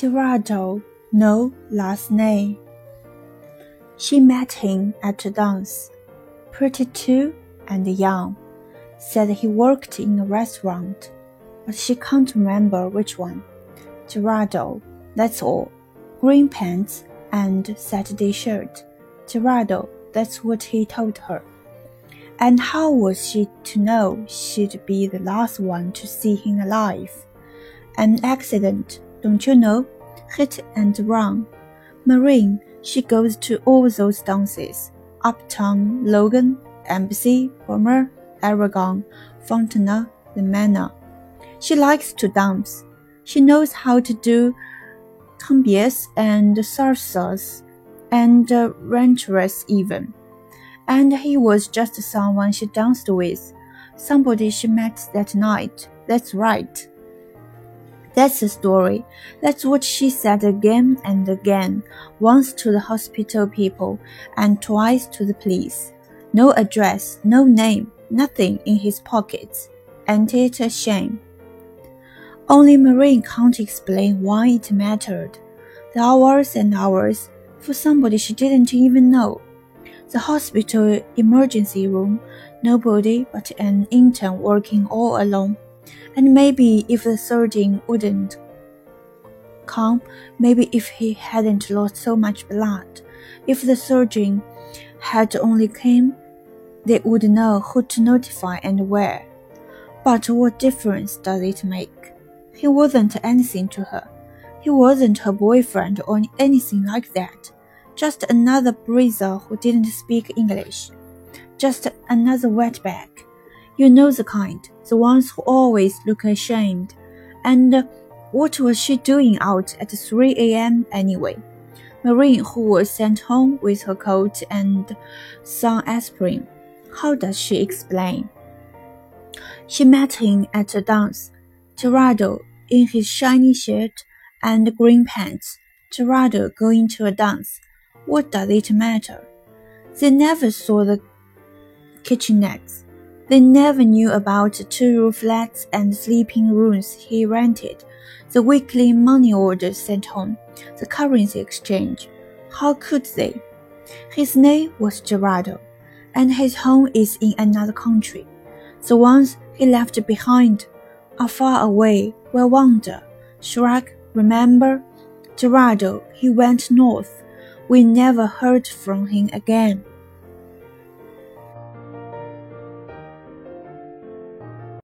Gerardo, no last name. She met him at a dance, pretty too and young. Said he worked in a restaurant, but she can't remember which one. Gerardo, that's all. Green pants and Saturday shirt. Gerardo, that's what he told her. And how was she to know she'd be the last one to see him alive? An accident, don't you know? Hit and run. Marin, she goes to all those dances. Uptown, Logan, Embassy, Homer, Aragon, Fontana, the Manor. She likes to dance. She knows how to do cumbias and salsas and uh, rancheras even and he was just someone she danced with, somebody she met that night. That's right. That's the story. That's what she said again and again, once to the hospital people and twice to the police. No address, no name, nothing in his pockets. Ain't it a shame? Only Marin can't explain why it mattered. The hours and hours for somebody she didn't even know. The hospital emergency room, nobody but an intern working all alone. And maybe if the surgeon wouldn't come, maybe if he hadn't lost so much blood, if the surgeon had only came, they would know who to notify and where. But what difference does it make? He wasn't anything to her. He wasn't her boyfriend or anything like that. Just another bruiser who didn't speak English. Just another wetback. You know the kind, the ones who always look ashamed. And what was she doing out at 3 a.m. anyway? Marin, who was sent home with her coat and some aspirin. How does she explain? She met him at a dance. Gerardo in his shiny shirt and green pants. Gerardo going to a dance. What does it matter? They never saw the kitchenettes. They never knew about the two-room flats and sleeping rooms he rented, the weekly money orders sent home, the currency exchange. How could they? His name was Gerardo, and his home is in another country. The ones he left behind are far away, will wander. Shrug, remember? Gerardo, he went north we never heard from him again.